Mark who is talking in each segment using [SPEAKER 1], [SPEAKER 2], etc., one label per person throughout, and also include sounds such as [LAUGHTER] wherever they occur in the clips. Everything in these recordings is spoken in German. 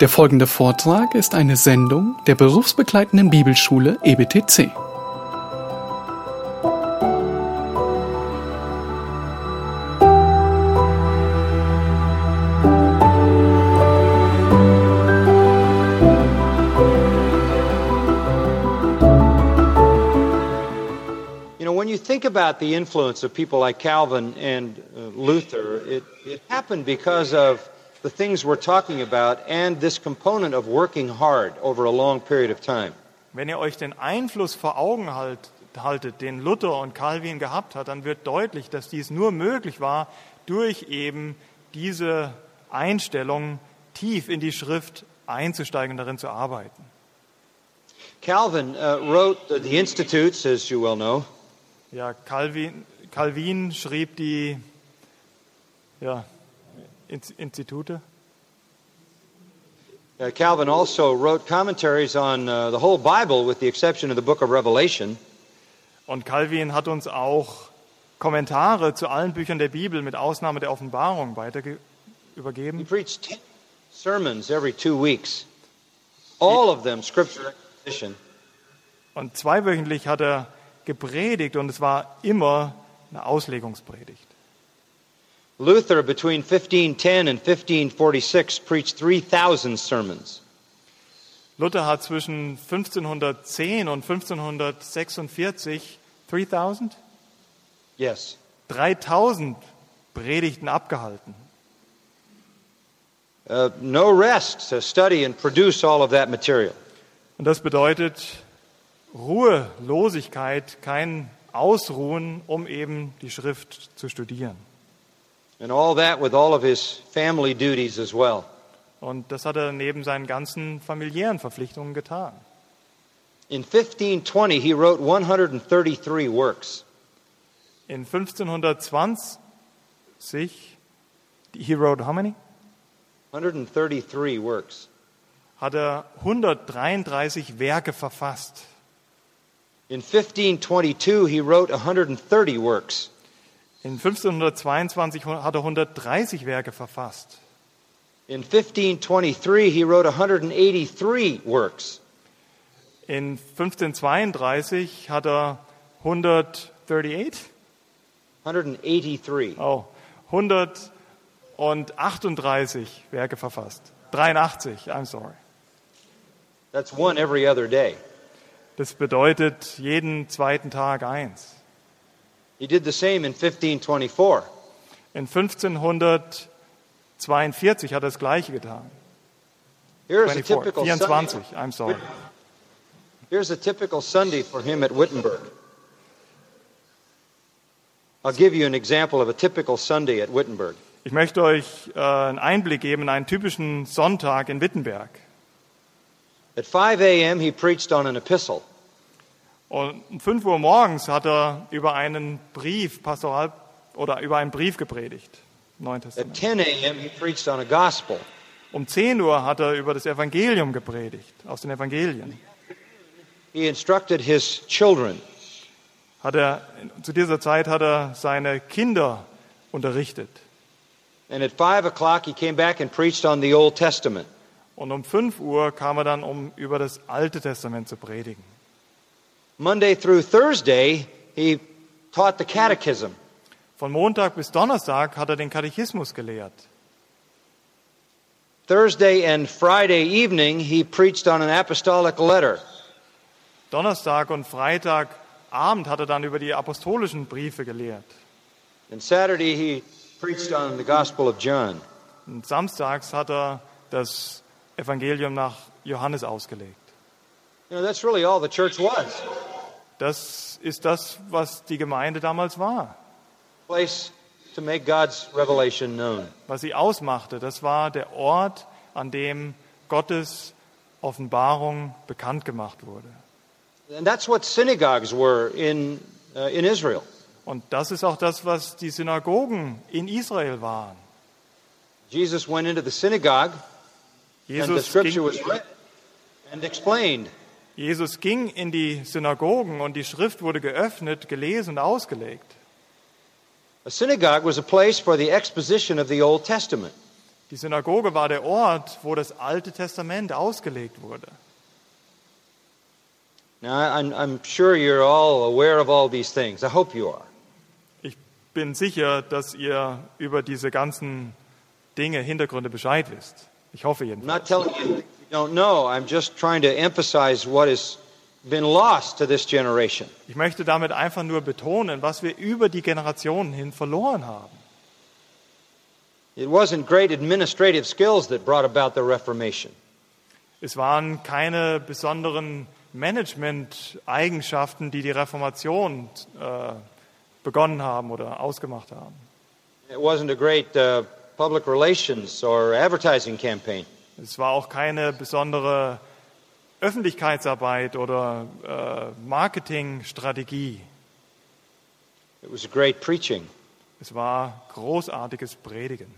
[SPEAKER 1] Der folgende Vortrag ist eine Sendung der berufsbegleitenden Bibelschule EBTC.
[SPEAKER 2] About the influence of people like Calvin and uh, Luther, it, it happened because of the things we're talking about and this component of working hard over a long period of time.
[SPEAKER 3] Wenn ihr euch den Einfluss vor Augen halt, haltet, den Luther und Calvin gehabt hat, dann wird deutlich, dass dies nur möglich war durch eben diese Einstellung, tief in die Schrift einzusteigen und darin zu arbeiten.
[SPEAKER 2] Calvin uh, wrote the, Institutes, as you well know,
[SPEAKER 3] Ja, Calvin, Calvin schrieb die ja, Institute.
[SPEAKER 2] Uh, Calvin also wrote commentaries on uh, the whole Bible, with the exception of the book of Revelation.
[SPEAKER 3] Und Calvin hat uns auch Kommentare zu allen Büchern der Bibel mit Ausnahme der Offenbarung weiter
[SPEAKER 2] He
[SPEAKER 3] übergeben.
[SPEAKER 2] preached 10 sermons every two weeks, all of them scripture exposition.
[SPEAKER 3] Und zweiwöchentlich hat er gepredigt und es war immer eine Auslegungspredigt.
[SPEAKER 2] Luther, between 1510 and 1546, preached 3,000 sermons.
[SPEAKER 3] Luther hat zwischen 1510 und 1546 3000,
[SPEAKER 2] Yes.
[SPEAKER 3] 3000 Predigten abgehalten.
[SPEAKER 2] Uh, no rest to study and produce all of that material.
[SPEAKER 3] Und das bedeutet Ruhelosigkeit, kein Ausruhen, um eben die Schrift zu studieren.
[SPEAKER 2] And all that with all of his family duties as well.
[SPEAKER 3] Und das hat er neben seinen ganzen familiären Verpflichtungen getan.
[SPEAKER 2] In 1520, he wrote 133 works.
[SPEAKER 3] In 1520, he wrote how many?
[SPEAKER 2] 133 works.
[SPEAKER 3] Hat er 133 Werke verfasst.
[SPEAKER 2] In 1522, he wrote 130 works.
[SPEAKER 3] In 1522 hat er 130 Werke verfasst.
[SPEAKER 2] In 1523, he wrote 183 works.
[SPEAKER 3] In 1532 hat er 138,
[SPEAKER 2] 183.
[SPEAKER 3] oh, 138 Werke verfasst. 83, I'm sorry.
[SPEAKER 2] That's one every other day.
[SPEAKER 3] Das bedeutet jeden zweiten Tag eins.
[SPEAKER 2] He did the same in 1524.
[SPEAKER 3] In 1542 hat er das Gleiche getan.
[SPEAKER 2] Here's a
[SPEAKER 3] 24,
[SPEAKER 2] typical
[SPEAKER 3] 24,
[SPEAKER 2] Sunday.
[SPEAKER 3] I'm sorry.
[SPEAKER 2] Here's a typical Sunday for him at Wittenberg. I'll give you an example of a typical Sunday at Wittenberg.
[SPEAKER 3] Ich möchte euch äh, einen Einblick geben in einen typischen Sonntag in Wittenberg.
[SPEAKER 2] At 5 a.m., he preached on an epistle.
[SPEAKER 3] Und um 5 Uhr morgens hat er über einen Brief, Pastoral, oder über einen Brief gepredigt. Neuen Testament.
[SPEAKER 2] 10 a.m., he preached on a gospel.
[SPEAKER 3] Um 10 Uhr hat er über das Evangelium gepredigt, aus den Evangelien.
[SPEAKER 2] He instructed his children.
[SPEAKER 3] Hat er, zu dieser Zeit hat er seine Kinder unterrichtet.
[SPEAKER 2] And at 5 o'clock, he came back and preached on the Old Testament.
[SPEAKER 3] Und um 5 Uhr kam er dann, um über das Alte Testament zu predigen.
[SPEAKER 2] Monday through Thursday, he taught the catechism.
[SPEAKER 3] Von Montag bis Donnerstag hat er den Katechismus gelehrt.
[SPEAKER 2] Thursday and Friday evening, he preached on an apostolic letter.
[SPEAKER 3] Donnerstag und Freitagabend hat er dann über die apostolischen Briefe gelehrt.
[SPEAKER 2] And Saturday, he preached on the Gospel of John.
[SPEAKER 3] Und samstags hat er das Evangelium nach Johannes ausgelegt.
[SPEAKER 2] You know, that's really all the church was.
[SPEAKER 3] Das ist das, was die Gemeinde damals war,
[SPEAKER 2] place to make God's revelation known.
[SPEAKER 3] was sie ausmachte. Das war der Ort, an dem Gottes Offenbarung bekannt gemacht wurde.
[SPEAKER 2] And that's what synagogues were in, uh, in Israel.
[SPEAKER 3] Und das ist auch das, was die Synagogen in Israel waren.
[SPEAKER 2] Jesus went into the synagogue, and the
[SPEAKER 3] Jesus
[SPEAKER 2] scripture was read and explained.
[SPEAKER 3] Jesus ging in die Synagogen und die Schrift wurde geöffnet, gelesen und ausgelegt.
[SPEAKER 2] A synagogue was a place for the exposition of the Old Testament.
[SPEAKER 3] Die Synagoge war der Ort, wo das Alte Testament ausgelegt wurde.
[SPEAKER 2] Now, I'm, I'm sure you're all aware of all these things. I hope you are.
[SPEAKER 3] Ich bin sicher, dass ihr über diese ganzen Dinge, Hintergründe Bescheid wisst. Ich hoffe
[SPEAKER 2] I'm
[SPEAKER 3] jedenfalls.
[SPEAKER 2] not telling you
[SPEAKER 3] Ich möchte damit einfach nur betonen, was wir über die Generationen hin verloren haben.
[SPEAKER 2] It wasn't great administrative skills that brought about the Reformation.
[SPEAKER 3] Es waren keine besonderen Management-Eigenschaften, die die Reformation äh, begonnen haben oder ausgemacht haben.
[SPEAKER 2] It wasn't a great uh, public relations or advertising campaign.
[SPEAKER 3] Es war auch keine besondere Öffentlichkeitsarbeit oder äh, Marketingstrategie.
[SPEAKER 2] It was great preaching.
[SPEAKER 3] Es war großartiges Predigen.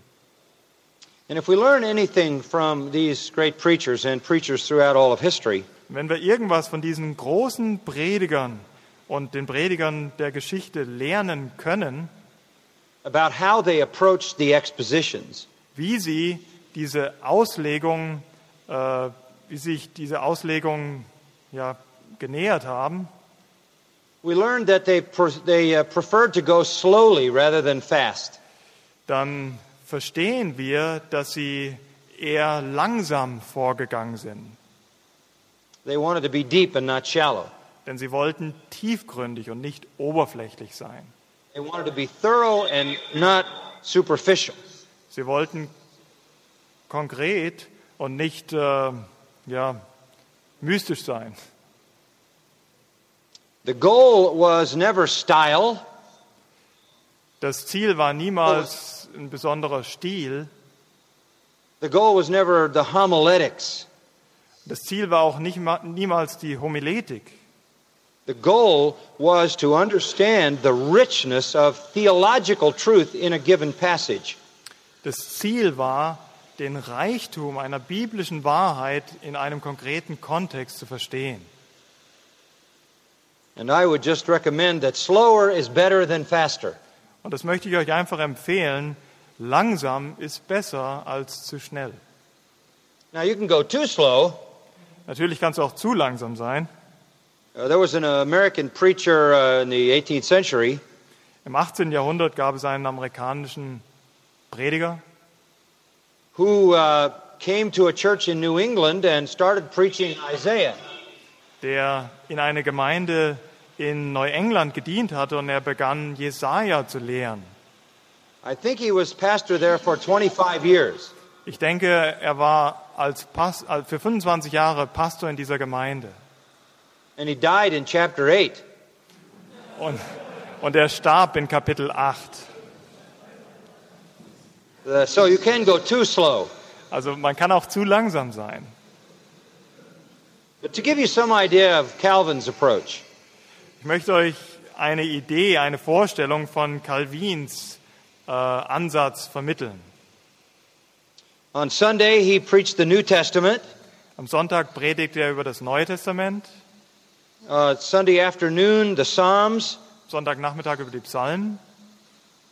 [SPEAKER 2] And if we learn anything from these great preachers and preachers throughout all of history,
[SPEAKER 3] Wenn wir irgendwas von diesen großen Predigern und den Predigern der Geschichte lernen können,
[SPEAKER 2] about how they approached the expositions,
[SPEAKER 3] wie sie diese Auslegung, äh, wie sich diese Auslegung ja, genähert haben,
[SPEAKER 2] we learned that they, they uh, preferred to go slowly rather than fast.
[SPEAKER 3] dann verstehen wir, dass sie eher langsam vorgegangen sind.
[SPEAKER 2] They wanted to be deep and not shallow.
[SPEAKER 3] Denn sie wollten tiefgründig und nicht oberflächlich sein.
[SPEAKER 2] They wanted to be thorough and not superficial.
[SPEAKER 3] Sie wollten konkret und nicht äh, ja, mystisch sein.
[SPEAKER 2] The goal was never style,
[SPEAKER 3] Das Ziel war niemals ein besonderer Stil.
[SPEAKER 2] the goal was never the homiletics.
[SPEAKER 3] Das Ziel war auch nicht, ma- niemals die Homiletik.
[SPEAKER 2] The goal was to understand the richness of theological truth in a given passage.
[SPEAKER 3] Das Ziel war, den Reichtum einer biblischen Wahrheit in einem konkreten Kontext zu verstehen.
[SPEAKER 2] And I would just recommend that slower is better than faster.
[SPEAKER 3] Und das möchte ich euch einfach empfehlen. Langsam ist besser als zu schnell.
[SPEAKER 2] Now, you can go too slow.
[SPEAKER 3] Natürlich kannst du auch zu langsam sein.
[SPEAKER 2] Uh, there was an American preacher uh, in the 18th century
[SPEAKER 3] Im 18. Jahrhundert gab es einen amerikanischen Prediger,
[SPEAKER 2] who uh, came to a church in New England and started preaching Isaiah.
[SPEAKER 3] der in eine Gemeinde in Neuengland gedient hatte und er begann, Jesaja zu lehren.
[SPEAKER 2] I think he was pastor there for 25 years.
[SPEAKER 3] Ich denke, er war als Pas für 25 Jahre Pastor in dieser Gemeinde.
[SPEAKER 2] And he died in chapter 8.
[SPEAKER 3] Und, und er starb in Kapitel 8.
[SPEAKER 2] Uh, so you can go too slow.
[SPEAKER 3] Also man kann auch zu langsam sein.
[SPEAKER 2] But to give you some idea of Calvin's approach,
[SPEAKER 3] Ich möchte euch eine Idee, eine Vorstellung von Calvins äh, Ansatz vermitteln.
[SPEAKER 2] on Sunday he preached the New Testament.
[SPEAKER 3] Am Sonntag predigt er über das Neue Testament,
[SPEAKER 2] Uh, Sunday afternoon, the Psalms.
[SPEAKER 3] Sonntagnachmittag über die Psalmen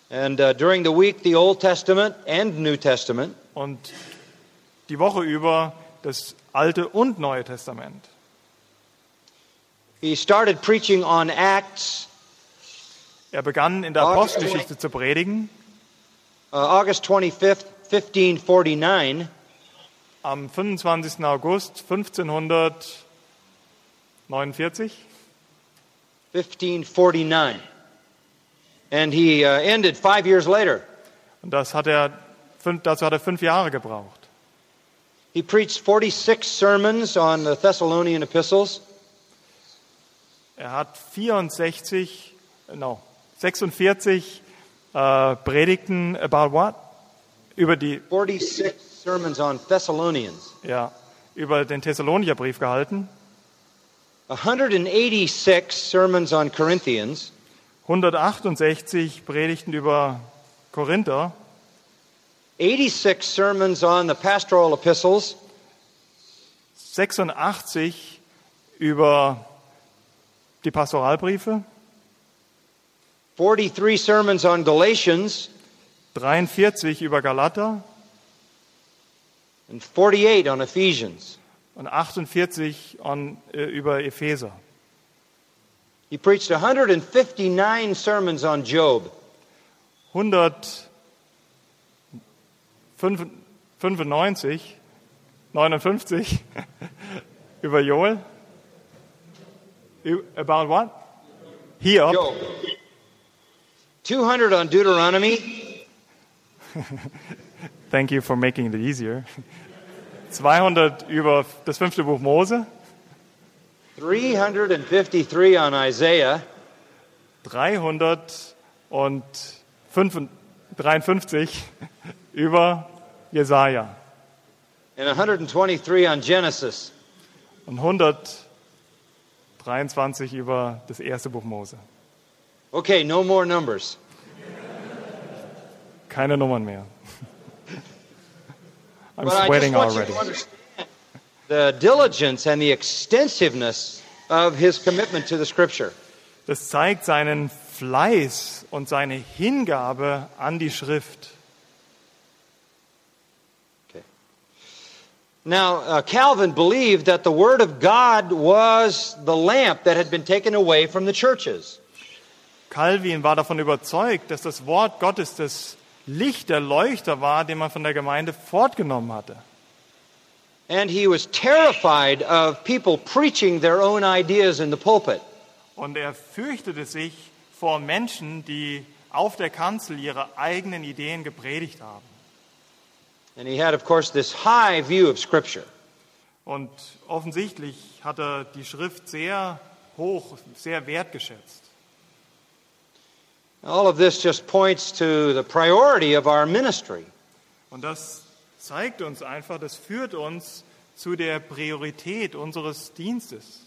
[SPEAKER 2] And uh, during the week, the Old Testament and New Testament.
[SPEAKER 3] und die Woche über das Alte und Neue Testament.
[SPEAKER 2] He started preaching on Acts
[SPEAKER 3] Er begann in der Apostelgeschichte zu predigen.
[SPEAKER 2] uh, August 25th, 1549.
[SPEAKER 3] Am 25. August 1549
[SPEAKER 2] 1549. And he uh, ended five years later.
[SPEAKER 3] und das hat er, fünf, dazu hat er fünf Jahre gebraucht.
[SPEAKER 2] He preached 46 sermons on the Thessalonian epistles.
[SPEAKER 3] Er hat 64, no, 46 äh, Predigten about what? Über die,
[SPEAKER 2] 46 sermons on Thessalonians.
[SPEAKER 3] ja, über den Thessalonicher Brief gehalten.
[SPEAKER 2] 186 sermons on Corinthians.
[SPEAKER 3] 168 Predigten über Korinther.
[SPEAKER 2] 86 sermons on the pastoral epistles.
[SPEAKER 3] 86 über die Pastoralbriefe.
[SPEAKER 2] 43 sermons on Galatians.
[SPEAKER 3] 43 über Galater.
[SPEAKER 2] and 48 on Ephesians.
[SPEAKER 3] und 48 on, äh, über Epheser.
[SPEAKER 2] He preached 159 sermons on Job.
[SPEAKER 3] 195, 59 [LAUGHS] über Joel. About what? Hiob.
[SPEAKER 2] Job. 200 on Deuteronomy, [LAUGHS]
[SPEAKER 3] Thank you for making it easier. [LAUGHS] 200 über das fünfte Buch Mose.
[SPEAKER 2] 353 on Isaiah,
[SPEAKER 3] 353 über Jesaja
[SPEAKER 2] and 123 on Genesis.
[SPEAKER 3] und 123 über das erste Buch Mose.
[SPEAKER 2] Okay, no more numbers.
[SPEAKER 3] Keine Nummern mehr. I'm
[SPEAKER 2] But
[SPEAKER 3] sweating already.
[SPEAKER 2] The diligence and the extensiveness of his commitment to the Scripture.
[SPEAKER 3] Das zeigt seinen Fleiß und seine Hingabe an die Schrift.
[SPEAKER 2] Okay. Now, uh, Calvin believed that the Word of God was the lamp that had been taken away from the churches.
[SPEAKER 3] Calvin war davon überzeugt, dass das Wort Gottes das Licht, der Leuchter war, den man von der Gemeinde fortgenommen hatte.
[SPEAKER 2] And he was terrified of people preaching their own ideas in the pulpit.
[SPEAKER 3] Und er fürchtete sich vor Menschen, die auf der Kanzel ihre eigenen Ideen gepredigt haben.
[SPEAKER 2] And he had, of course, this high view of Scripture.
[SPEAKER 3] Und offensichtlich hat er die Schrift sehr hoch, sehr wertgeschätzt.
[SPEAKER 2] All of this just points to the priority of our ministry.
[SPEAKER 3] Und das zeigt uns einfach, das führt uns zu der Priorität unseres Dienstes,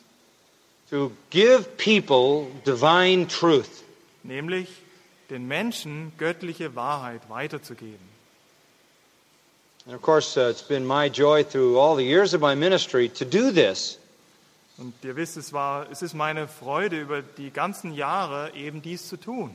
[SPEAKER 2] to give people divine truth.
[SPEAKER 3] nämlich den Menschen göttliche Wahrheit weiterzugeben.
[SPEAKER 2] And of course, uh, it's been my joy through all the years of my ministry to do this.
[SPEAKER 3] Und ihr wisst, es, war, es ist meine Freude, über die ganzen Jahre eben dies zu tun.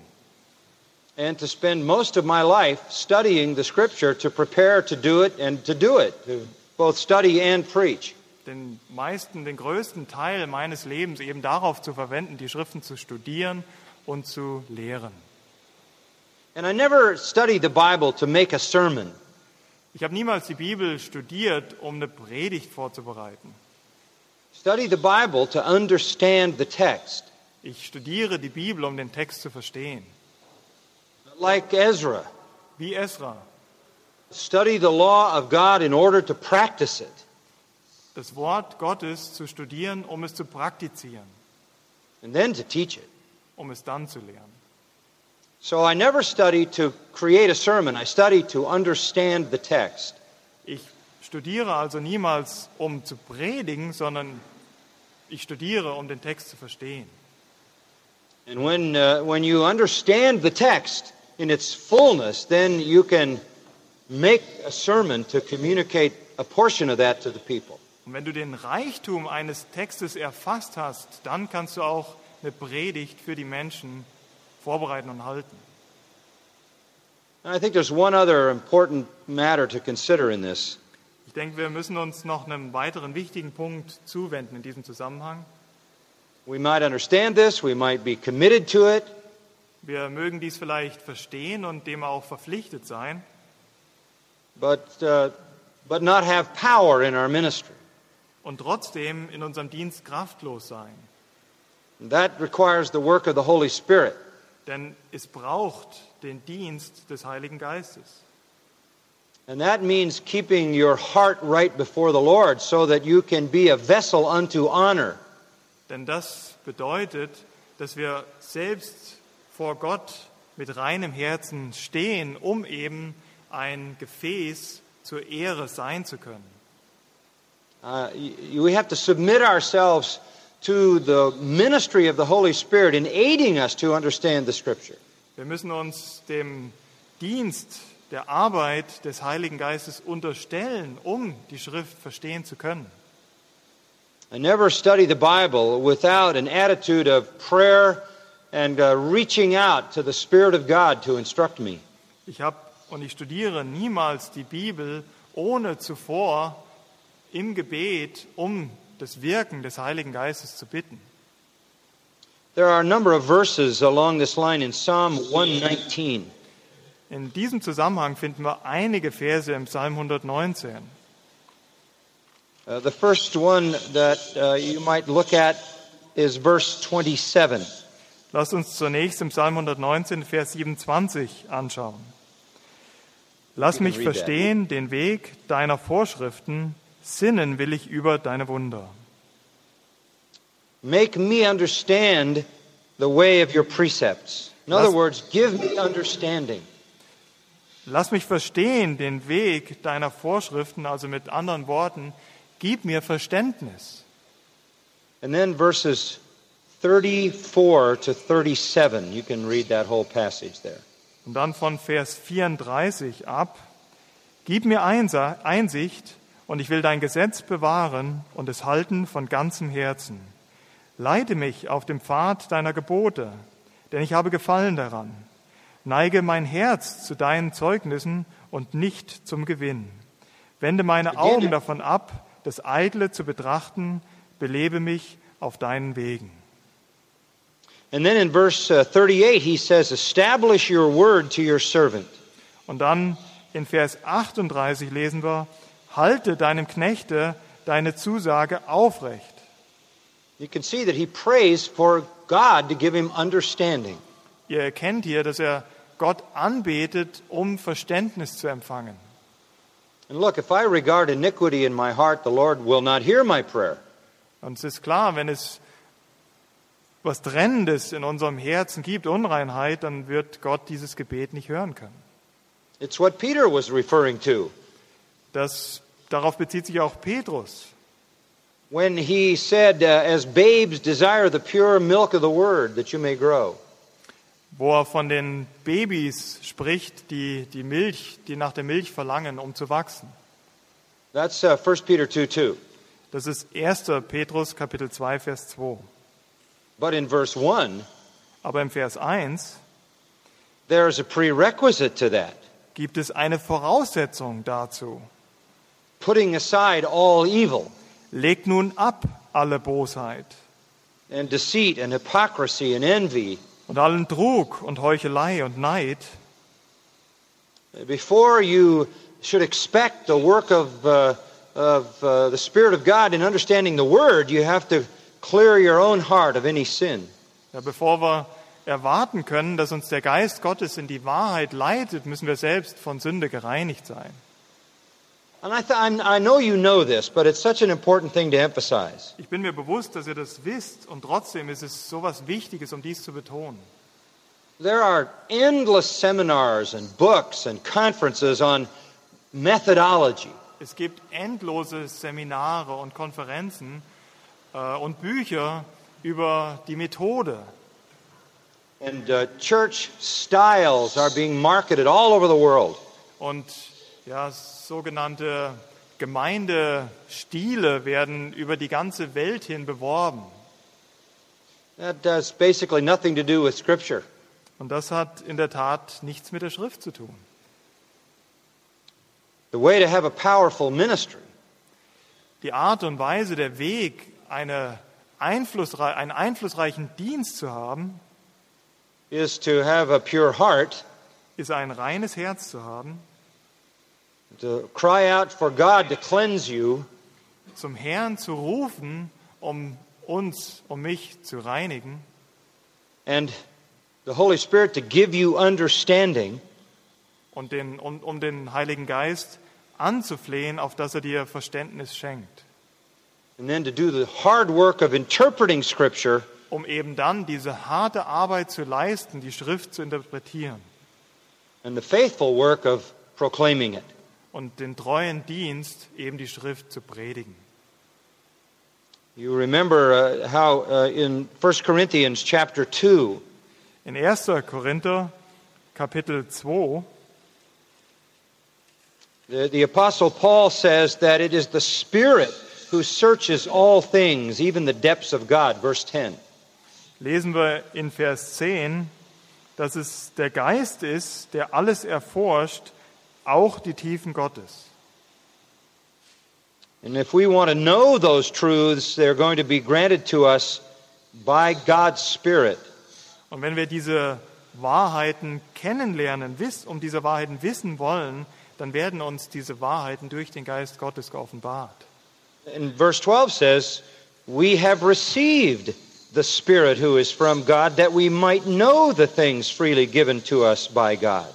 [SPEAKER 2] And to spend most of my life studying the scripture to prepare to do it and to do it, to both study and preach.
[SPEAKER 3] Den meisten, den größten Teil meines Lebens eben darauf zu verwenden, die Schriften zu studieren und zu lehren.
[SPEAKER 2] And I never studied the Bible to make a sermon.
[SPEAKER 3] Ich habe niemals die Bibel studiert, um eine Predigt vorzubereiten.
[SPEAKER 2] Study the Bible to understand the text.
[SPEAKER 3] Ich studiere die Bibel, um den Text zu verstehen.
[SPEAKER 2] Like Ezra,
[SPEAKER 3] Wie Esra.
[SPEAKER 2] study the law of God in order to practice it.
[SPEAKER 3] Das Wort Gottes zu studieren, um es zu praktizieren,
[SPEAKER 2] and then to teach it.
[SPEAKER 3] um es dann zu lehren.
[SPEAKER 2] So I never study to create a sermon. I study to understand the text.
[SPEAKER 3] Ich studiere also niemals, um zu predigen, sondern ich studiere, um den Text zu verstehen.
[SPEAKER 2] And when, uh, when you understand the text in its fullness, then you can make a sermon to communicate a portion of that to the people.
[SPEAKER 3] Und wenn du den Reichtum eines Textes erfasst hast, dann kannst du auch eine Predigt für die Menschen vorbereiten und halten.
[SPEAKER 2] And I think there's one other important matter to consider in this.
[SPEAKER 3] Ich denke, wir müssen uns noch einem weiteren wichtigen Punkt zuwenden in diesem Zusammenhang.
[SPEAKER 2] We might understand this, we might be committed to it,
[SPEAKER 3] Wir mögen dies vielleicht verstehen und dem auch verpflichtet sein,
[SPEAKER 2] but, uh, but not have power in our ministry.
[SPEAKER 3] und trotzdem in unserem Dienst kraftlos sein.
[SPEAKER 2] That requires the work of the Holy Spirit.
[SPEAKER 3] Denn es braucht den Dienst des Heiligen Geistes.
[SPEAKER 2] And that means keeping your heart right before the Lord so that you can be a vessel unto honor.
[SPEAKER 3] Denn das bedeutet, dass wir selbst vor Gott mit reinem Herzen stehen, um eben ein Gefäß zur Ehre sein zu können.
[SPEAKER 2] Uh, we have to submit ourselves to the ministry of the Holy Spirit in aiding us to understand the Scripture.
[SPEAKER 3] Wir müssen uns dem Dienst der Arbeit des Heiligen Geistes unterstellen, um die Schrift verstehen zu können.
[SPEAKER 2] I never study the Bible without an attitude of prayer and uh, reaching out to the Spirit of God to instruct me.
[SPEAKER 3] Ich habe und ich studiere niemals die Bibel, ohne zuvor im Gebet um das Wirken des Heiligen Geistes zu bitten.
[SPEAKER 2] There are a number of verses along this line in Psalm 119.
[SPEAKER 3] In diesem Zusammenhang finden wir einige Verse im Psalm 119.
[SPEAKER 2] Uh, the first one that uh, you might look at is verse 27.
[SPEAKER 3] Lasst uns zunächst im Psalm 119, Vers 27 anschauen. Lass mich verstehen den Weg deiner Vorschriften, sinnen will ich über deine Wunder.
[SPEAKER 2] Make me understand the way of your precepts. In other words, give me understanding.
[SPEAKER 3] Lass mich verstehen den Weg deiner Vorschriften, also mit anderen Worten, gib mir Verständnis.
[SPEAKER 2] And then verses 34 to 37. You can read that whole passage there.
[SPEAKER 3] Und dann von Vers 34 ab, gib mir Einsicht und ich will dein Gesetz bewahren und es halten von ganzem Herzen. Leite mich auf dem Pfad deiner Gebote, denn ich habe Gefallen daran. Neige mein Herz zu deinen Zeugnissen und nicht zum Gewinn. Wende meine Augen davon ab, das Eitle zu betrachten, belebe mich auf deinen Wegen.
[SPEAKER 2] And then in verse uh, 38, he says, Establish your word to your servant.
[SPEAKER 3] Und dann in Vers 38 lesen wir, halte deinem Knechte deine Zusage aufrecht.
[SPEAKER 2] You can see that he prays for God to give him understanding.
[SPEAKER 3] Ihr erkennt hier, dass er Gott anbetet, um Verständnis zu empfangen.
[SPEAKER 2] And look, if I regard iniquity in my heart, the Lord will not hear my prayer.
[SPEAKER 3] Und es ist klar, wenn es was Trennendes in unserem Herzen gibt, Unreinheit, dann wird Gott dieses Gebet nicht hören können.
[SPEAKER 2] It's what Peter was referring to
[SPEAKER 3] Das, darauf bezieht sich auch Petrus.
[SPEAKER 2] when he said, uh, As babes desire the pure milk of the word, that you may grow.
[SPEAKER 3] wo er von den Babys spricht, die die Milch, die nach der Milch verlangen, um zu wachsen.
[SPEAKER 2] That's uh, 1 Peter 2 2.
[SPEAKER 3] Das ist 1. Petrus Kapitel 2 Vers 2.
[SPEAKER 2] But in verse 1,
[SPEAKER 3] Aber im Vers 1
[SPEAKER 2] there's a prerequisite to that
[SPEAKER 3] gibt es eine Voraussetzung dazu.
[SPEAKER 2] putting aside all evil
[SPEAKER 3] Legt nun ab alle Bosheit
[SPEAKER 2] and deceit and hypocrisy and envy.
[SPEAKER 3] und allen Trug und Heuchelei und Neid,
[SPEAKER 2] Before you should expect the work of, uh, of uh, the Spirit of God in understanding the Word, you have to clear your own heart of any sin.
[SPEAKER 3] ja, bevor wir erwarten können, dass uns der Geist Gottes in die Wahrheit leitet, müssen wir selbst von Sünde gereinigt sein.
[SPEAKER 2] And I, th- I'm- I know you know this, but it's such an important thing to emphasize.
[SPEAKER 3] Ich bin mir bewusst, dass ihr das wisst und trotzdem ist es so was Wichtiges, um dies zu betonen.
[SPEAKER 2] There are endless seminars and books and conferences on methodology.
[SPEAKER 3] Es gibt endlose Seminare und Konferenzen und Bücher über die Methode.
[SPEAKER 2] And uh, church styles are being marketed all over the world.
[SPEAKER 3] Und ja, sogenannte Gemeindestile werden über die ganze Welt hin beworben.
[SPEAKER 2] That has basically nothing to do with Scripture.
[SPEAKER 3] Und das hat in der Tat nichts mit der Schrift zu tun.
[SPEAKER 2] The way to have a powerful ministry
[SPEAKER 3] Die Art und Weise, der Weg, eine einflussrei einen einflussreichen Dienst zu haben,
[SPEAKER 2] is to have a pure heart,
[SPEAKER 3] ist ein reines Herz zu haben,
[SPEAKER 2] to cry out for God to cleanse you,
[SPEAKER 3] zum Herrn zu rufen, um uns, um mich zu reinigen
[SPEAKER 2] and the Holy Spirit to give you understanding,
[SPEAKER 3] und den, um, um den Heiligen Geist anzuflehen, auf dass er dir Verständnis schenkt,
[SPEAKER 2] and then to do the hard work of interpreting Scripture
[SPEAKER 3] um eben dann diese harte Arbeit zu leisten, die Schrift zu interpretieren
[SPEAKER 2] and the faithful work of proclaiming it.
[SPEAKER 3] und den treuen Dienst, eben die Schrift zu predigen.
[SPEAKER 2] You remember uh, how uh, in 1 Corinthians chapter 2,
[SPEAKER 3] In 1. Korinther Kapitel 2
[SPEAKER 2] the, the Apostle Paul says that it is the Spirit who searches all things, even the depths of God. Verse 10.
[SPEAKER 3] lesen wir in Vers 10, dass es der Geist ist, der alles erforscht, auch die Tiefen Gottes.
[SPEAKER 2] And if we want to know those truths, they're going to be granted to us by God's Spirit.
[SPEAKER 3] Und wenn wir diese Wahrheiten kennenlernen, um diese Wahrheiten wissen wollen, dann werden uns diese Wahrheiten durch den Geist Gottes geoffenbart.
[SPEAKER 2] And verse 12 says, We have received the Spirit who is from God, that we might know the things freely given to us by God.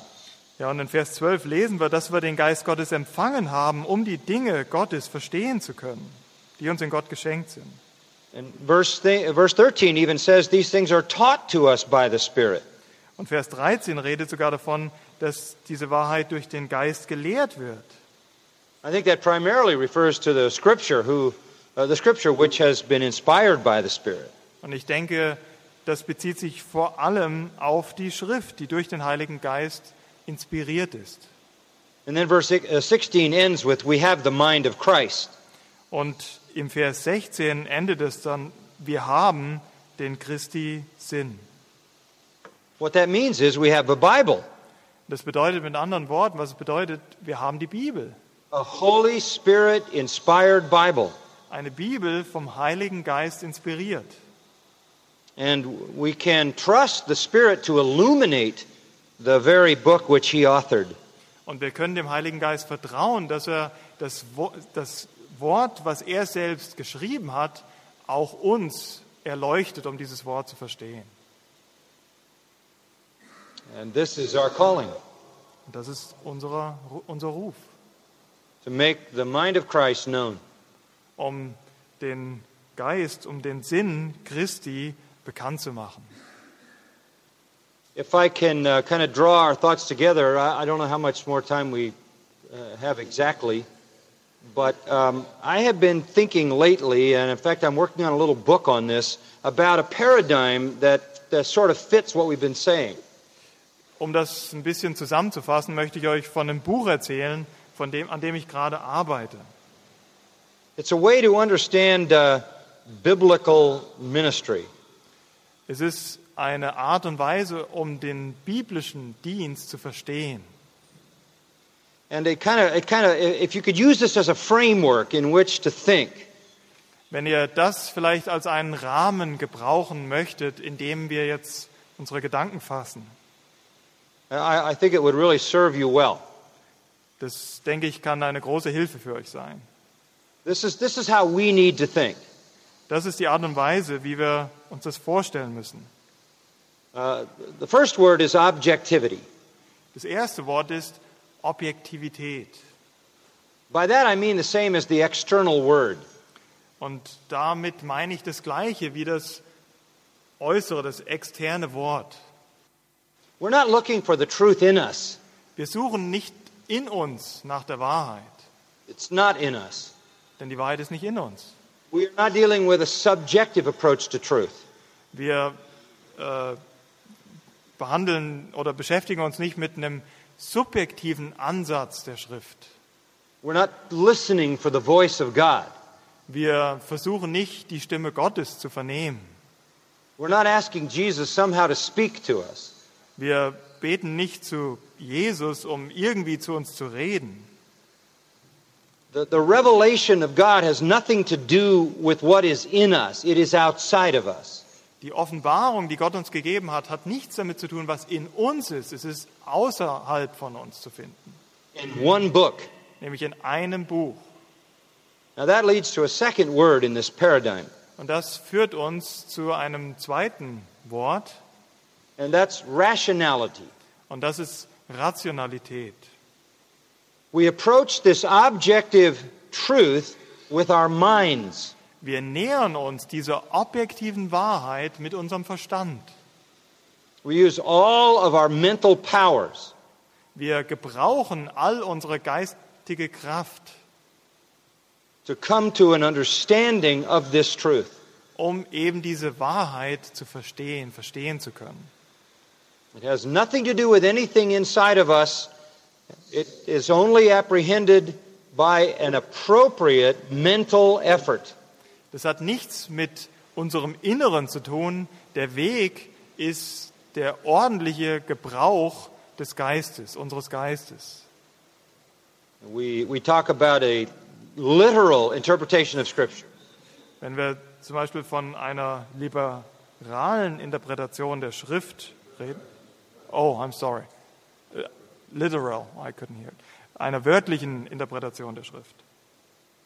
[SPEAKER 3] Ja, und in Vers 12 lesen wir, dass wir den Geist Gottes empfangen haben, um die Dinge Gottes verstehen zu können, die uns in Gott geschenkt sind.
[SPEAKER 2] And verse, th- verse 13 even says, These things are taught to us by the Spirit.
[SPEAKER 3] Und Vers 13 redet sogar davon, dass diese Wahrheit durch den Geist gelehrt wird.
[SPEAKER 2] I think that primarily refers to the Scripture, who, uh, the Scripture which has been inspired by the Spirit.
[SPEAKER 3] Und ich denke, das bezieht sich vor allem auf die Schrift, die durch den Heiligen Geist inspiriert ist.
[SPEAKER 2] And then verse uh, 16 ends with, We have the mind of Christ.
[SPEAKER 3] Und im Vers 16 endet es dann, wir haben den Christi Sinn.
[SPEAKER 2] What that means is we have a Bible,
[SPEAKER 3] Das bedeutet mit anderen Worten, was es bedeutet, wir haben die Bibel.
[SPEAKER 2] A Holy Spirit inspired Bible.
[SPEAKER 3] Eine Bibel vom Heiligen Geist inspiriert.
[SPEAKER 2] And we can trust the Spirit to illuminate the very book which He authored.
[SPEAKER 3] Und wir können dem Heiligen Geist vertrauen, dass er das, das Wort, was er selbst geschrieben hat, auch uns erleuchtet, um dieses Wort zu verstehen.
[SPEAKER 2] And this is our calling
[SPEAKER 3] Und das ist unser, unser Ruf,
[SPEAKER 2] to make the mind of Christ known.
[SPEAKER 3] um den Geist, um den Sinn Christi bekannt zu machen.
[SPEAKER 2] If I can uh, kind of draw our thoughts together, I, I don't know how much more time we uh, have exactly, but um, I have been thinking lately, and in fact, I'm working on a little book on this, about a paradigm that, that sort of fits what we've been saying.
[SPEAKER 3] Um das ein bisschen zusammenzufassen, möchte ich euch von einem Buch erzählen, von dem, an dem ich gerade arbeite.
[SPEAKER 2] It's a way to understand uh, biblical ministry.
[SPEAKER 3] Es ist eine Art und Weise, um den biblischen Dienst zu verstehen.
[SPEAKER 2] And it kind of, it kind of, if you could use this as a framework in which to think,
[SPEAKER 3] Wenn ihr das vielleicht als einen Rahmen gebrauchen möchtet, in dem wir jetzt unsere Gedanken fassen,
[SPEAKER 2] I, I think it would really serve you well.
[SPEAKER 3] Das denke ich kann eine große Hilfe für euch sein.
[SPEAKER 2] This is, this is how we need to think.
[SPEAKER 3] Das ist die Art und Weise, wie wir uns das vorstellen müssen.
[SPEAKER 2] Uh, the first word is objectivity.
[SPEAKER 3] Das erste Wort ist Objektivität.
[SPEAKER 2] By that I mean the same as the external word.
[SPEAKER 3] Und damit meine ich das Gleiche wie das äußere, das externe Wort.
[SPEAKER 2] We're not looking for the truth in us,
[SPEAKER 3] Wir suchen nicht in uns nach der Wahrheit,
[SPEAKER 2] it's not in us.
[SPEAKER 3] denn die Wahrheit ist nicht in uns.
[SPEAKER 2] We are not dealing with a subjective approach to truth.
[SPEAKER 3] Wir äh, behandeln oder beschäftigen uns nicht mit einem subjektiven Ansatz der Schrift.
[SPEAKER 2] We're not listening for the voice of God.
[SPEAKER 3] Wir versuchen nicht, die Stimme Gottes zu vernehmen.
[SPEAKER 2] We're not asking Jesus somehow to speak to us.
[SPEAKER 3] Wir beten nicht zu Jesus, um irgendwie zu uns zu reden.
[SPEAKER 2] The, the revelation of God has nothing to do with what is in us, it is outside of us.
[SPEAKER 3] Die Offenbarung, die Gott uns gegeben hat, hat nichts damit zu tun, was in uns ist. Es ist außerhalb von uns zu finden,
[SPEAKER 2] In one book.
[SPEAKER 3] nämlich in einem Buch.
[SPEAKER 2] Now that leads to a second word in this paradigm,
[SPEAKER 3] Und das führt uns zu einem zweiten Wort,
[SPEAKER 2] and that's rationality.
[SPEAKER 3] und das ist Rationalität.
[SPEAKER 2] We approach this objective truth with our minds.
[SPEAKER 3] Wir nähern uns dieser objektiven Wahrheit mit unserem Verstand.
[SPEAKER 2] We use all of our mental powers.
[SPEAKER 3] Wir gebrauchen all unsere geistige Kraft,
[SPEAKER 2] to come to an understanding of this truth.
[SPEAKER 3] um eben diese Wahrheit zu verstehen, verstehen zu können.
[SPEAKER 2] It has nothing to do with anything inside of us. It is only apprehended by an appropriate mental effort.
[SPEAKER 3] Das hat nichts mit unserem Inneren zu tun. Der Weg ist der ordentliche Gebrauch des Geistes, unseres Geistes.
[SPEAKER 2] We, we talk about a, literal interpretation of Scripture.
[SPEAKER 3] Wenn wir zum Beispiel von einer liberalen Interpretation der Schrift reden, oh, I'm sorry, Uh, literal, I couldn't hear it, einer wörtlichen Interpretation der Schrift.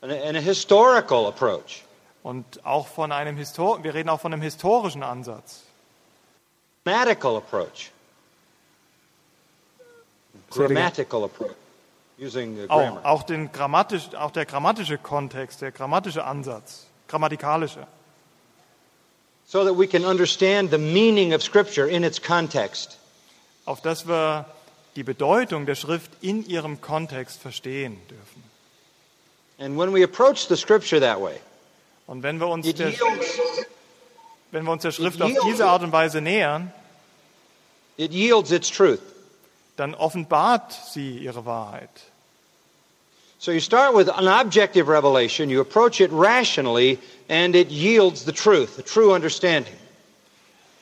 [SPEAKER 2] And a, and a historical approach.
[SPEAKER 3] Und auch von einem Histor wir reden auch von einem historischen Ansatz.
[SPEAKER 2] Grammatical approach. Grammatical approach. Using
[SPEAKER 3] Auch,
[SPEAKER 2] grammar.
[SPEAKER 3] auch, den grammatisch, auch der grammatische Kontext, der grammatische Ansatz, grammatikalische.
[SPEAKER 2] So that we can understand the meaning of Scripture in its context.
[SPEAKER 3] Auf dass wir die Bedeutung der Schrift in ihrem Kontext verstehen dürfen.
[SPEAKER 2] And when we approach the Scripture that way,
[SPEAKER 3] Und wenn wir uns der,
[SPEAKER 2] yields,
[SPEAKER 3] wenn wir uns der Schrift auf diese Art und Weise nähern,
[SPEAKER 2] it yields its truth.
[SPEAKER 3] dann offenbart sie ihre Wahrheit.
[SPEAKER 2] So you start with an objective revelation, you approach it rationally, and it yields the truth, the true understanding.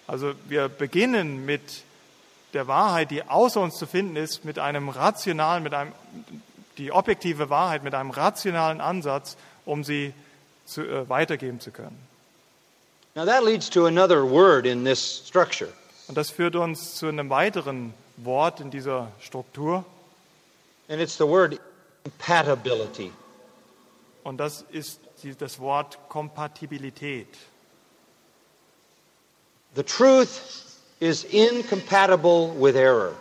[SPEAKER 3] Also wir beginnen mit der Wahrheit, die außer uns zu finden ist, mit einem rationalen, mit einem die objektive Wahrheit mit einem rationalen Ansatz, um sie zu, äh, weitergeben zu können.
[SPEAKER 2] Now that leads to another word in this structure.
[SPEAKER 3] Und das führt uns zu einem weiteren Wort in dieser Struktur.
[SPEAKER 2] And it's the word compatibility.
[SPEAKER 3] Und das ist die, das Wort Kompatibilität.
[SPEAKER 2] The truth is incompatible with error.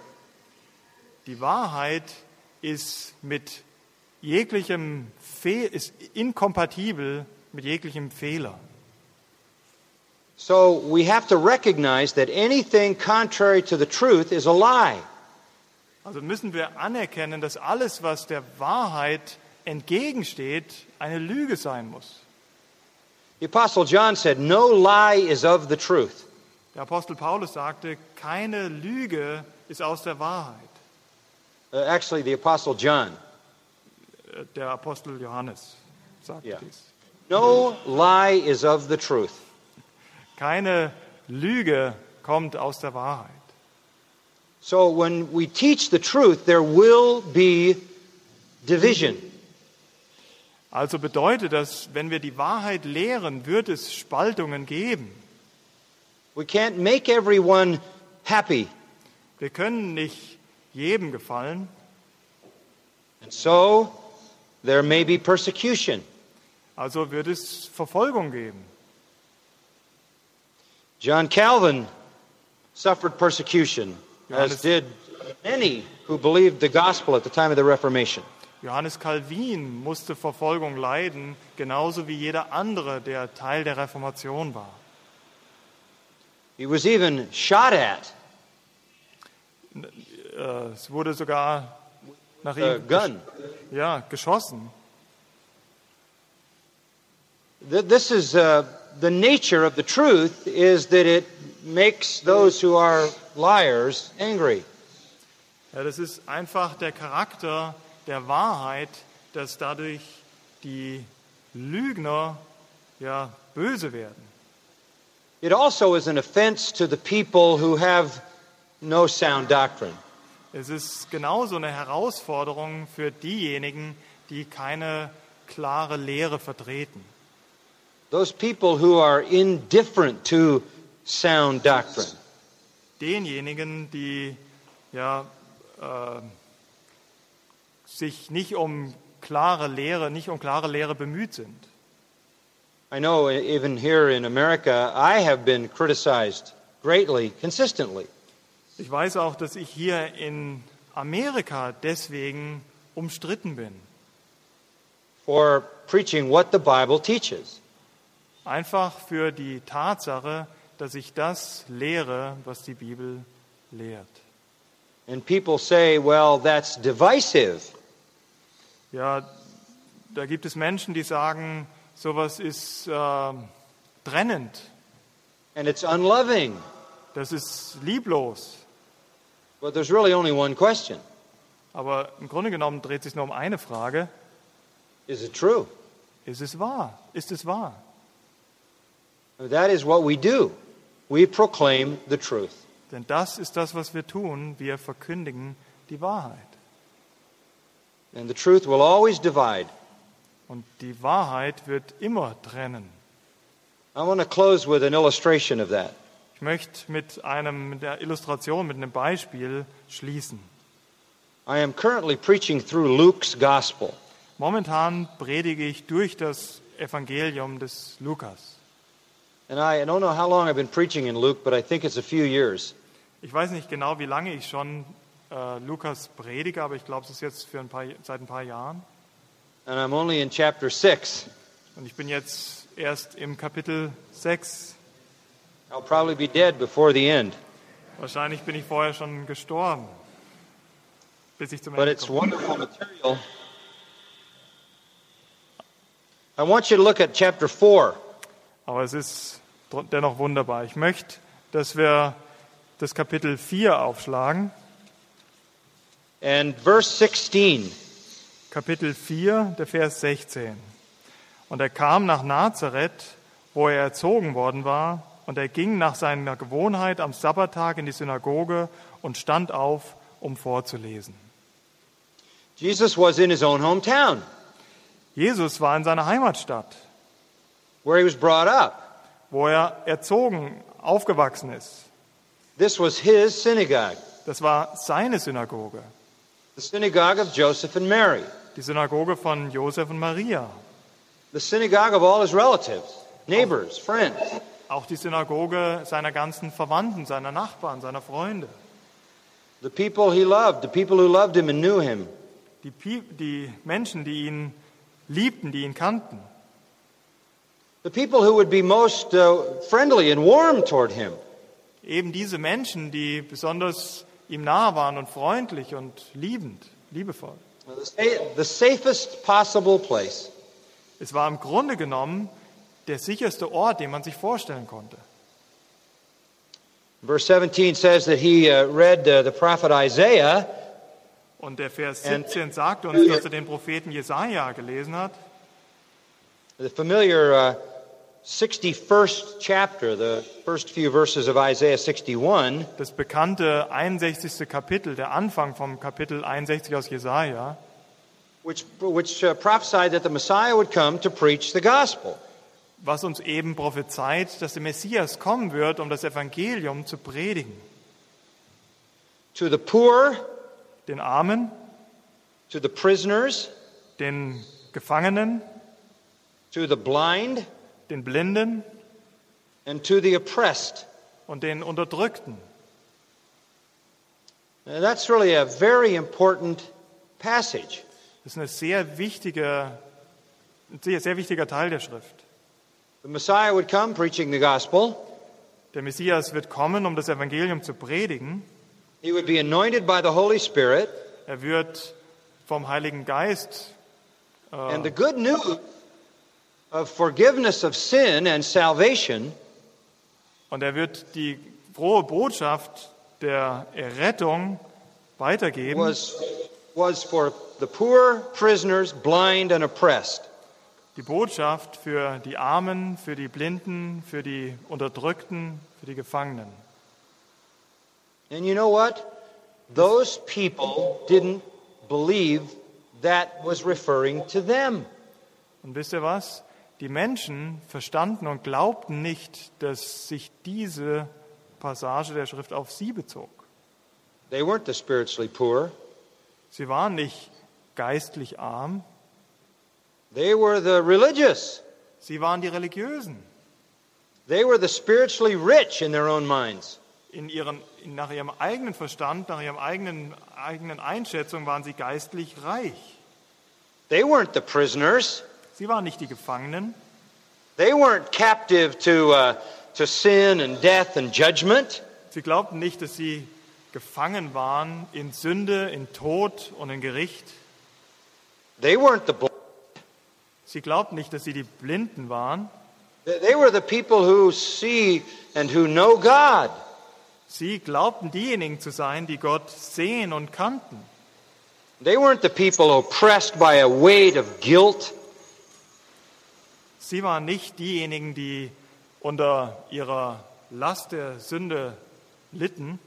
[SPEAKER 3] Die Wahrheit ist mit jeglichem Fe ist inkompatibel mit jeglichem Fehler.
[SPEAKER 2] So we have to recognize that anything contrary to the truth is a lie.
[SPEAKER 3] Also müssen wir anerkennen, dass alles, was der Wahrheit entgegensteht, eine Lüge sein muss.
[SPEAKER 2] The Apostle John said, No lie is of the truth.
[SPEAKER 3] Der Apostel Paulus sagte, keine Lüge ist aus der Wahrheit.
[SPEAKER 2] Uh, actually, the Apostle John.
[SPEAKER 3] Äh, Der Apostel Johannes sagte
[SPEAKER 2] Ja.
[SPEAKER 3] dies.
[SPEAKER 2] No lie is of the truth.
[SPEAKER 3] Keine Lüge kommt aus der Wahrheit.
[SPEAKER 2] So when we teach the truth, there will be division.
[SPEAKER 3] Also bedeutet das, wenn wir die Wahrheit lehren, wird es Spaltungen geben.
[SPEAKER 2] We can't make everyone happy.
[SPEAKER 3] Wir können nicht jedem gefallen.
[SPEAKER 2] And so there may be persecution.
[SPEAKER 3] Also wird es Verfolgung geben.
[SPEAKER 2] John Calvin suffered persecution,
[SPEAKER 3] Johannes-
[SPEAKER 2] as did many who believed the gospel at the time of the Reformation.
[SPEAKER 3] Johannes Calvin musste Verfolgung leiden, genauso wie jeder andere, der Teil der Reformation war.
[SPEAKER 2] He was even shot at,
[SPEAKER 3] Äh, Es wurde sogar nach ihm
[SPEAKER 2] gun.
[SPEAKER 3] ja, geschossen.
[SPEAKER 2] Th- This is uh, the nature of the truth is that it makes those who are liars angry.
[SPEAKER 3] Ja, das ist einfach der Charakter der Wahrheit, dass dadurch die Lügner ja, böse werden.
[SPEAKER 2] It also is an offense to the people who have no sound doctrine.
[SPEAKER 3] Es ist genauso eine Herausforderung für diejenigen, die keine klare Lehre vertreten.
[SPEAKER 2] Those people who are indifferent to sound doctrine.
[SPEAKER 3] Denjenigen, die ja, äh, sich nicht um klare Lehre, nicht um klare Lehre bemüht sind.
[SPEAKER 2] I know even here in America, I have been criticized greatly, consistently,
[SPEAKER 3] Ich weiß auch, dass ich hier in Amerika deswegen umstritten bin.
[SPEAKER 2] for preaching what the Bible teaches.
[SPEAKER 3] Einfach für die Tatsache, dass ich das lehre, was die Bibel lehrt.
[SPEAKER 2] And people say, well, that's divisive.
[SPEAKER 3] Ja, da gibt es Menschen, die sagen, sowas ist äh, trennend,
[SPEAKER 2] and it's unloving.
[SPEAKER 3] das ist lieblos.
[SPEAKER 2] But there's really only one question
[SPEAKER 3] Aber im Grunde genommen dreht sich nur um eine Frage:
[SPEAKER 2] Is it true?
[SPEAKER 3] Ist es wahr? Ist es wahr?
[SPEAKER 2] That is what we do. We proclaim the truth.
[SPEAKER 3] Denn das ist das, was wir tun. Wir verkündigen die Wahrheit.
[SPEAKER 2] And the truth will always divide.
[SPEAKER 3] Und die Wahrheit wird immer trennen.
[SPEAKER 2] I want to close with an illustration of that.
[SPEAKER 3] Ich möchte mit, einem, mit der Illustration, mit einem Beispiel schließen.
[SPEAKER 2] I am currently preaching through Luke's gospel.
[SPEAKER 3] Momentan predige ich durch das Evangelium des Lukas.
[SPEAKER 2] And I don't know how long I've been preaching in Luke, but I think it's a few years.
[SPEAKER 3] Ich weiß nicht genau, wie lange ich schon äh, Lukas predige, aber ich glaube, es ist jetzt für ein paar, seit ein paar Jahren. Und ich bin jetzt erst im Kapitel 6.
[SPEAKER 2] I'll probably be dead before the end.
[SPEAKER 3] Wahrscheinlich bin ich vorher schon gestorben, bis ich zum
[SPEAKER 2] But
[SPEAKER 3] Ende
[SPEAKER 2] it's
[SPEAKER 3] komme.
[SPEAKER 2] wonderful material. I want you to look at chapter 4.
[SPEAKER 3] Aber es ist dennoch wunderbar. Ich möchte, dass wir das Kapitel 4 aufschlagen.
[SPEAKER 2] And verse 16.
[SPEAKER 3] Kapitel 4, der Vers 16. Und er kam nach Nazareth, wo er erzogen worden war, und er ging nach seiner Gewohnheit am Sabbattag in die Synagoge und stand auf, um vorzulesen.
[SPEAKER 2] Jesus was in his own hometown
[SPEAKER 3] Jesus war in seiner Heimatstadt,
[SPEAKER 2] where he was brought up.
[SPEAKER 3] wo er erzogen, aufgewachsen ist.
[SPEAKER 2] This was his synagogue,
[SPEAKER 3] Das war seine Synagoge,
[SPEAKER 2] the synagogue of Joseph and Mary,
[SPEAKER 3] die Synagoge von Josef und Maria,
[SPEAKER 2] the synagogue of all his relatives, neighbors, friends.
[SPEAKER 3] auch die Synagoge seiner ganzen Verwandten, seiner Nachbarn, seiner Freunde.
[SPEAKER 2] The people he loved, the people who loved him and knew him.
[SPEAKER 3] Die, die Menschen, die ihn liebten, die ihn kannten.
[SPEAKER 2] The people who would be most uh, friendly and warm toward him.
[SPEAKER 3] Eben diese Menschen, die besonders ihm nahe waren und freundlich und liebend, liebevoll.
[SPEAKER 2] The sa- The safest possible place.
[SPEAKER 3] Es war im Grunde genommen der sicherste Ort, den man sich vorstellen konnte.
[SPEAKER 2] Verse 17 says that he uh, read uh, the prophet Isaiah,
[SPEAKER 3] Und der Vers
[SPEAKER 2] And-
[SPEAKER 3] 17 sagt uns, dass er den Propheten Jesaja gelesen hat.
[SPEAKER 2] the familiar uh, 61st chapter, the first few verses of Isaiah 61.
[SPEAKER 3] Das bekannte 61. Kapitel, der Anfang vom Kapitel 61 aus Jesaja,
[SPEAKER 2] which, which uh, prophesied that the Messiah would come to preach the gospel.
[SPEAKER 3] was uns eben prophezeit, dass der Messias kommen wird, um das Evangelium zu predigen.
[SPEAKER 2] To the poor,
[SPEAKER 3] Den Armen,
[SPEAKER 2] to the prisoners,
[SPEAKER 3] den Gefangenen,
[SPEAKER 2] to the blind,
[SPEAKER 3] den Blinden
[SPEAKER 2] and to the oppressed.
[SPEAKER 3] und den Unterdrückten.
[SPEAKER 2] That's really a very important passage.
[SPEAKER 3] Das ist eine sehr wichtige, ein sehr, sehr wichtiger Teil der Schrift.
[SPEAKER 2] The Messiah would come preaching the gospel.
[SPEAKER 3] Der Messias wird kommen, um das Evangelium zu predigen.
[SPEAKER 2] He would be anointed by the Holy Spirit.
[SPEAKER 3] Er wird vom Heiligen Geist
[SPEAKER 2] And the good news of forgiveness of sin and salvation
[SPEAKER 3] und er wird die frohe Botschaft der Errettung weitergeben.
[SPEAKER 2] was, was for the poor, prisoners, blind, and oppressed.
[SPEAKER 3] Die Botschaft für die Armen, für die Blinden, für die Unterdrückten, für die Gefangenen.
[SPEAKER 2] And you know what? Those people didn't believe that was referring to them.
[SPEAKER 3] Und wisst ihr was? Die Menschen verstanden und glaubten nicht, dass sich diese Passage der Schrift auf sie bezog.
[SPEAKER 2] They weren't the spiritually poor.
[SPEAKER 3] Sie waren nicht geistlich arm,
[SPEAKER 2] They were the religious.
[SPEAKER 3] sie waren die Religiösen.
[SPEAKER 2] They were the spiritually rich in their own minds.
[SPEAKER 3] In ihren, nach ihrem eigenen Verstand, nach ihrem eigenen, eigenen Einschätzung waren sie geistlich reich.
[SPEAKER 2] They weren't the prisoners.
[SPEAKER 3] Sie waren nicht die Gefangenen,
[SPEAKER 2] They weren't captive to, uh, to sin and death and judgment.
[SPEAKER 3] sie glaubten nicht, dass sie gefangen waren in Sünde, in Tod und in Gericht.
[SPEAKER 2] They weren't the blind.
[SPEAKER 3] Sie glaubten nicht, dass sie die Blinden waren.
[SPEAKER 2] They were the people who see and who know God.
[SPEAKER 3] Sie glaubten diejenigen zu sein, die Gott sehen und kannten.
[SPEAKER 2] They weren't the people oppressed by a weight of guilt.
[SPEAKER 3] Sie waren nicht diejenigen, die unter ihrer Last der Sünde litten.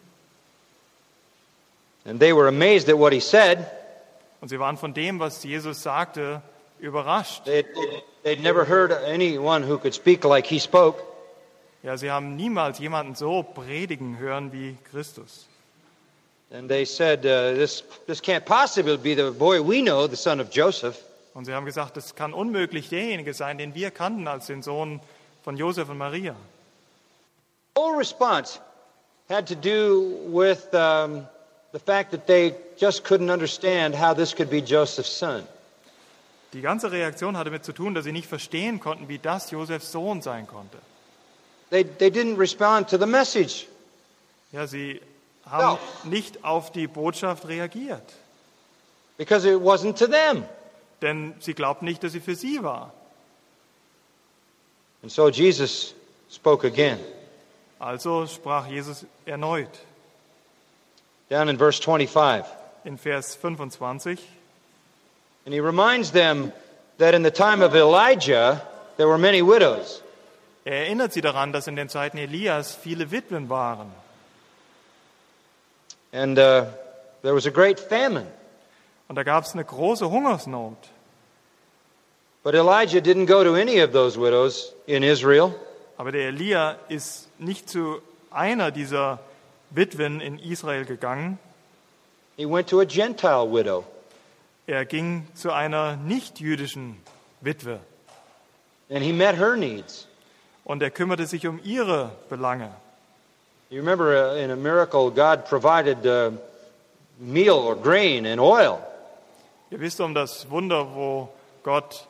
[SPEAKER 2] And they were amazed at what he said.
[SPEAKER 3] Und sie waren von dem, was Jesus sagte, überrascht.
[SPEAKER 2] They'd, they'd never heard anyone who could speak like he spoke.
[SPEAKER 3] Ja, sie haben niemals jemanden so predigen hören wie Christus.
[SPEAKER 2] And they said, uh, this, this can't possibly be the boy we know, the son of Joseph.
[SPEAKER 3] Und sie haben gesagt, das kann unmöglich derjenige sein, den wir kannten als den Sohn von Josef und Maria.
[SPEAKER 2] Whole response had to do with um, the fact that they just couldn't understand how this could be Joseph's son.
[SPEAKER 3] Die ganze Reaktion hatte damit zu tun, dass sie nicht verstehen konnten, wie das Josefs Sohn sein konnte.
[SPEAKER 2] They, they didn't respond to the message.
[SPEAKER 3] Ja, sie haben nicht auf die Botschaft reagiert,
[SPEAKER 2] because it wasn't to them.
[SPEAKER 3] Denn sie glaubten nicht, dass sie für sie war.
[SPEAKER 2] And so Jesus spoke again.
[SPEAKER 3] Also sprach Jesus erneut
[SPEAKER 2] Down in verse 25.
[SPEAKER 3] in Vers 25.
[SPEAKER 2] And he reminds them that in the time of Elijah, there were many widows.
[SPEAKER 3] Er erinnert sie daran, dass in den Zeiten Elias viele Witwen waren.
[SPEAKER 2] And uh, there was a great famine.
[SPEAKER 3] Und da gab es eine große Hungersnot.
[SPEAKER 2] But Elijah didn't go to any of those widows in Israel.
[SPEAKER 3] Aber der Elia ist nicht zu einer dieser Witwen in Israel gegangen.
[SPEAKER 2] He went to a Gentile widow.
[SPEAKER 3] Er ging zu einer nichtjüdischen Witwe
[SPEAKER 2] And he met her needs.
[SPEAKER 3] und er kümmerte sich um ihre Belange.
[SPEAKER 2] You remember uh, in a miracle, God provided uh, meal or grain and oil.
[SPEAKER 3] Ihr wisst um das Wunder, wo Gott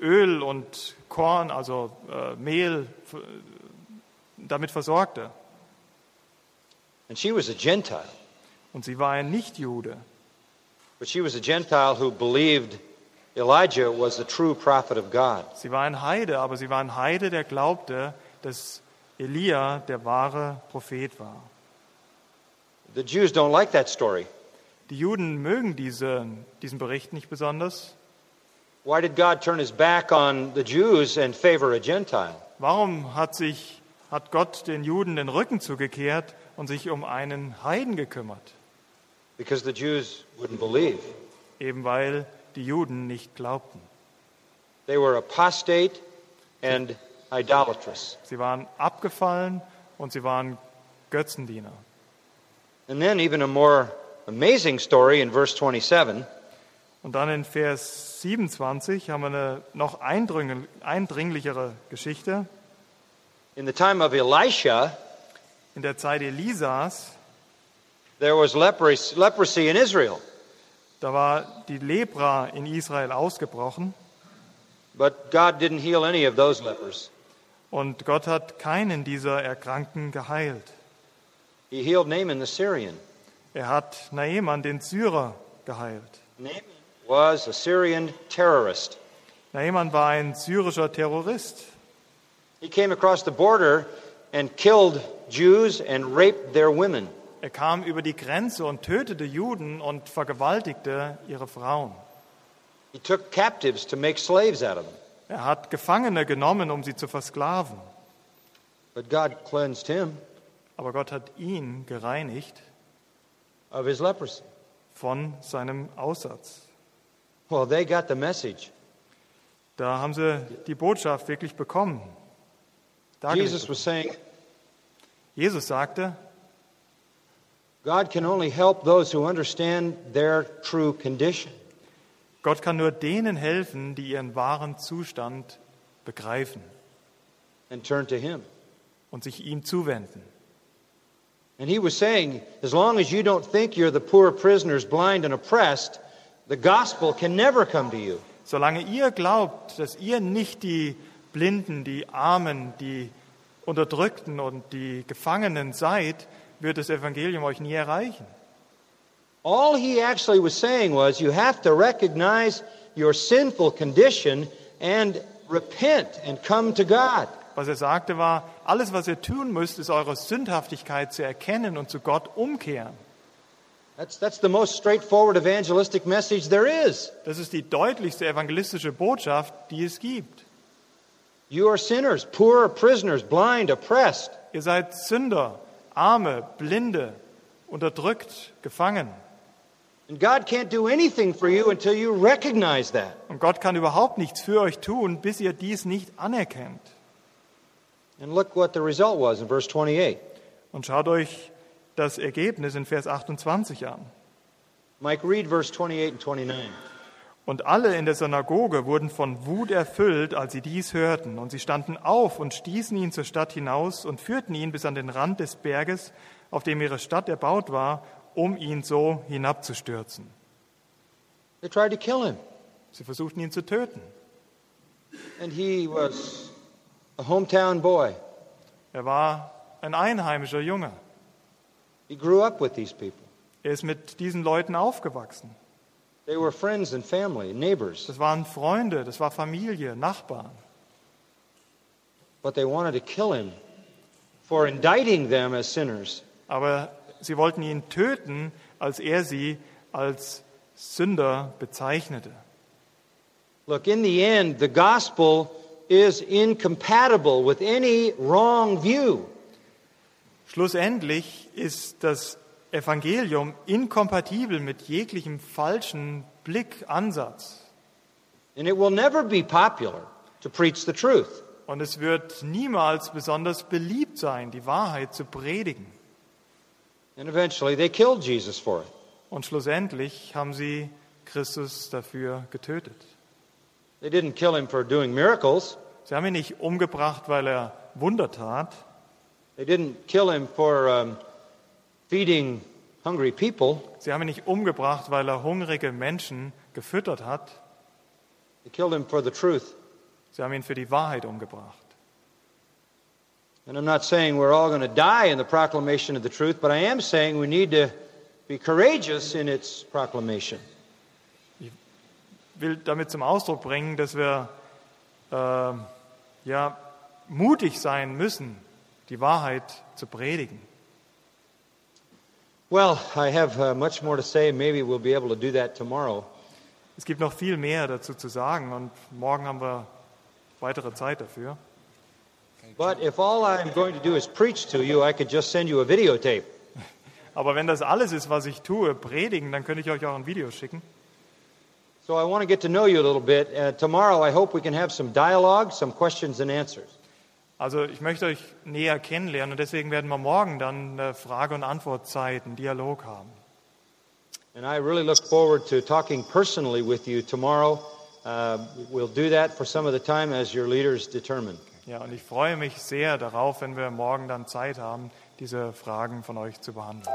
[SPEAKER 3] Öl und Korn, also äh, Mehl, damit versorgte.
[SPEAKER 2] And she was a Gentile.
[SPEAKER 3] Und sie war ein Nichtjude.
[SPEAKER 2] But she was a Gentile who believed Elijah was the true prophet of God.
[SPEAKER 3] Sie war ein Heide, aber sie war ein Heide, der glaubte, dass Elia der wahre Prophet war.
[SPEAKER 2] The Jews don't like that story.
[SPEAKER 3] Die Juden mögen diese, diesen Bericht nicht besonders.
[SPEAKER 2] Why did God turn his back on the Jews and favor a Gentile?
[SPEAKER 3] Warum hat sich hat Gott den Juden den Rücken zugekehrt und sich um einen Heiden gekümmert?
[SPEAKER 2] Because the Jews wouldn't believe.
[SPEAKER 3] Eben weil die Juden nicht glaubten.
[SPEAKER 2] They were apostate and idolatrous.
[SPEAKER 3] Sie waren abgefallen und sie waren Götzendiener.
[SPEAKER 2] And then, even a more amazing story in verse 27.
[SPEAKER 3] Und dann in Vers 27 haben wir eine noch eindringl- eindringlichere Geschichte.
[SPEAKER 2] In the time of Elisha,
[SPEAKER 3] In der Zeit Elisas,
[SPEAKER 2] there was leprosy, leprosy in Israel,
[SPEAKER 3] da war die Lepra in Israel ausgebrochen
[SPEAKER 2] but God didn't heal any of those lepers.
[SPEAKER 3] und Gott hat keinen dieser Erkrankten geheilt.
[SPEAKER 2] He healed Naaman the Syrian.
[SPEAKER 3] Er hat Naaman, den Syrer, geheilt.
[SPEAKER 2] Naaman was a Syrian terrorist.
[SPEAKER 3] Naaman war ein syrischer Terrorist.
[SPEAKER 2] He came across the border and killed Jews and raped their women.
[SPEAKER 3] Er kam über die Grenze und tötete Juden und vergewaltigte ihre Frauen.
[SPEAKER 2] He took captives to make slaves out of them.
[SPEAKER 3] Er hat Gefangene genommen, um sie zu versklaven.
[SPEAKER 2] But God cleansed him
[SPEAKER 3] Aber Gott hat ihn gereinigt
[SPEAKER 2] of his leprosy.
[SPEAKER 3] von seinem Aussatz.
[SPEAKER 2] Well, they got the message.
[SPEAKER 3] Da haben sie die Botschaft wirklich bekommen.
[SPEAKER 2] Jesus was saying,
[SPEAKER 3] Jesus sagte,
[SPEAKER 2] God can only help those who understand their true condition.
[SPEAKER 3] Gott kann nur denen helfen, die ihren wahren Zustand begreifen
[SPEAKER 2] and turn to Him.
[SPEAKER 3] und sich ihm zuwenden.
[SPEAKER 2] And He was saying, as long as you don't think you're the poor prisoners, blind and oppressed, the gospel can never come to you.
[SPEAKER 3] Solange ihr glaubt, dass ihr nicht die Blinden, die Armen, die Unterdrückten und die Gefangenen seid, wird das Evangelium euch nie erreichen.
[SPEAKER 2] All He actually was saying was, you have to recognize your sinful condition and repent and come to God.
[SPEAKER 3] Was er sagte war, alles, was ihr tun müsst, ist eure Sündhaftigkeit zu erkennen und zu Gott umkehren.
[SPEAKER 2] That's, that's the most straightforward evangelistic message there is.
[SPEAKER 3] Das ist die deutlichste evangelistische Botschaft, die es gibt.
[SPEAKER 2] You are sinners, poor, prisoners, blind, oppressed.
[SPEAKER 3] Ihr seid Sünder, Arme, Blinde, unterdrückt, gefangen.
[SPEAKER 2] And God can't do anything for you until you recognize that.
[SPEAKER 3] Und Gott kann überhaupt nichts für euch tun, bis ihr dies nicht anerkennt.
[SPEAKER 2] And look what the result was in verse 28.
[SPEAKER 3] Und schaut euch das Ergebnis in Vers 28 an.
[SPEAKER 2] Mike, read verse 28 and 29.
[SPEAKER 3] Und alle in der Synagoge wurden von Wut erfüllt, als sie dies hörten. Und sie standen auf und stießen ihn zur Stadt hinaus und führten ihn bis an den Rand des Berges, auf dem ihre Stadt erbaut war, um ihn so hinabzustürzen.
[SPEAKER 2] They tried to kill him,
[SPEAKER 3] Sie versuchten ihn zu töten.
[SPEAKER 2] and he was a hometown boy.
[SPEAKER 3] Er war ein einheimischer Junge.
[SPEAKER 2] He grew up with these people.
[SPEAKER 3] Er ist mit diesen Leuten aufgewachsen.
[SPEAKER 2] They were friends and family, neighbors,
[SPEAKER 3] Das waren Freunde, das war Familie, Nachbarn.
[SPEAKER 2] but they wanted to kill him for indicting them as sinners.
[SPEAKER 3] Aber sie wollten ihn töten, als er sie als Sünder bezeichnete.
[SPEAKER 2] Look, in the end, the gospel is incompatible with any wrong view.
[SPEAKER 3] Schlussendlich ist das Evangelium inkompatibel mit jeglichem falschen Blickansatz.
[SPEAKER 2] And it will never be popular to preach the truth.
[SPEAKER 3] Und es wird niemals besonders beliebt sein, die Wahrheit zu predigen.
[SPEAKER 2] And eventually they killed Jesus for it.
[SPEAKER 3] Und schlussendlich haben sie Christus dafür getötet.
[SPEAKER 2] They didn't kill him for doing miracles.
[SPEAKER 3] Sie haben ihn nicht umgebracht, weil er Wunder tat.
[SPEAKER 2] They didn't kill him for um, feeding hungry people.
[SPEAKER 3] Sie haben ihn nicht umgebracht, weil er hungrige Menschen gefüttert hat.
[SPEAKER 2] They killed him for the truth.
[SPEAKER 3] Sie haben ihn für die Wahrheit umgebracht.
[SPEAKER 2] And I'm not saying we're all going to die in the proclamation of the truth, but I am saying we need to be courageous in its proclamation.
[SPEAKER 3] Ich will damit zum Ausdruck bringen, dass wir äh, ja, mutig sein müssen, die Wahrheit zu predigen.
[SPEAKER 2] Well, I have uh, much more to say. Maybe we'll be able to do that tomorrow.
[SPEAKER 3] Es gibt noch viel mehr dazu zu sagen und morgen haben wir weitere Zeit dafür.
[SPEAKER 2] But if all I'm going to do is preach to you, I could just send you a videotape. [LAUGHS]
[SPEAKER 3] Aber wenn das alles ist, was ich tue, predigen, dann könnte ich euch auch ein Video schicken.
[SPEAKER 2] So I want to get to know you a little bit. Uh, tomorrow, I hope we can have some dialogue, some questions and answers.
[SPEAKER 3] Also ich möchte euch näher kennenlernen und deswegen werden wir morgen dann eine Frage- und Antwortzeit, einen Dialog haben.
[SPEAKER 2] And I really look forward to talking personally with you tomorrow. Uh, we'll do that for some of the time as your leaders determine.
[SPEAKER 3] Ja, und ich freue mich sehr darauf, wenn wir morgen dann Zeit haben, diese Fragen von euch zu behandeln.